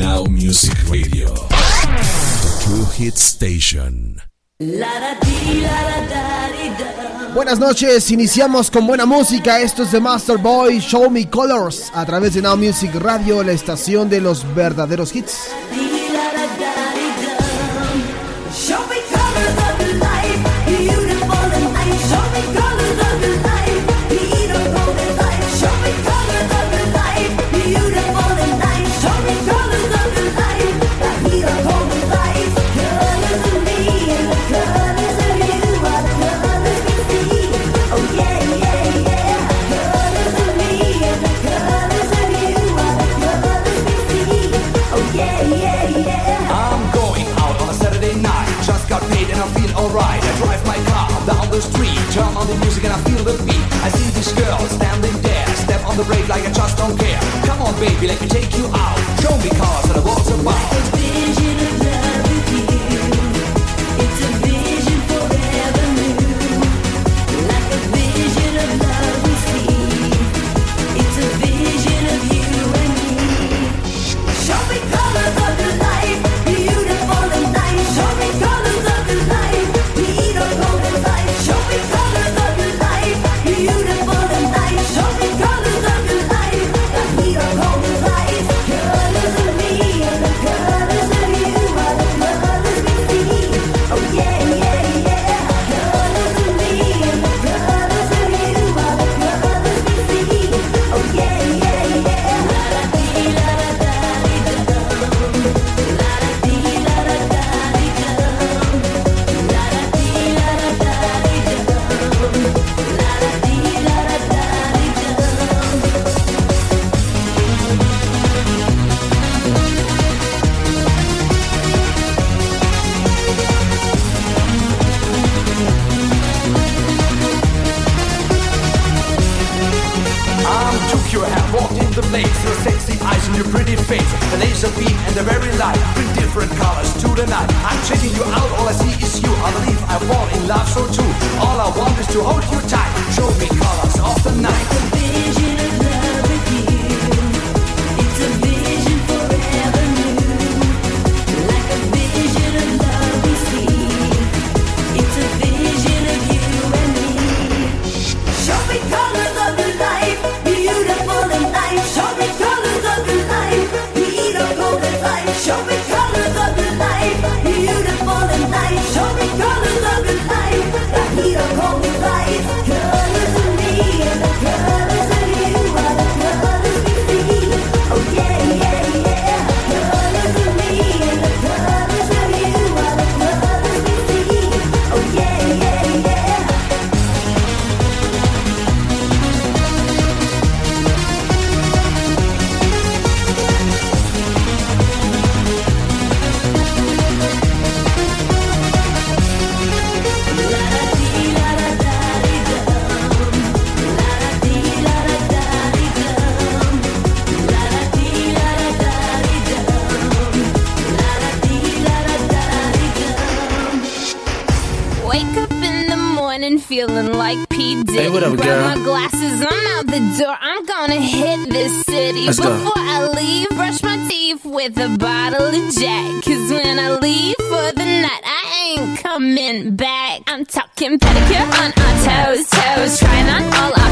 Now Music Radio. The True Hit Station. Buenas noches, iniciamos con buena música. Esto es de Master Boy Show Me Colors a través de Now Music Radio, la estación de los verdaderos hits. The music and I feel the beat. I see this girl standing there. Step on the brake like I just don't care. Come on, baby, let me take you out. Show me cars and the world's about. I'm the place Your sexy eyes and your pretty face. The laser beam and the very light Bring different colors to the night. I'm checking you out, all I see is you. I believe I fall in love so too All I want is to hold you tight. Show me colors of the night feeling like P. Diddy. Hey, what up, Grab girl? my glasses, I'm out the door. I'm gonna hit this city. Let's go. Before I leave, brush my teeth with a bottle of Jack. Cause when I leave for the night, I ain't coming back. I'm talking pedicure on our toes, toes. Trying on all our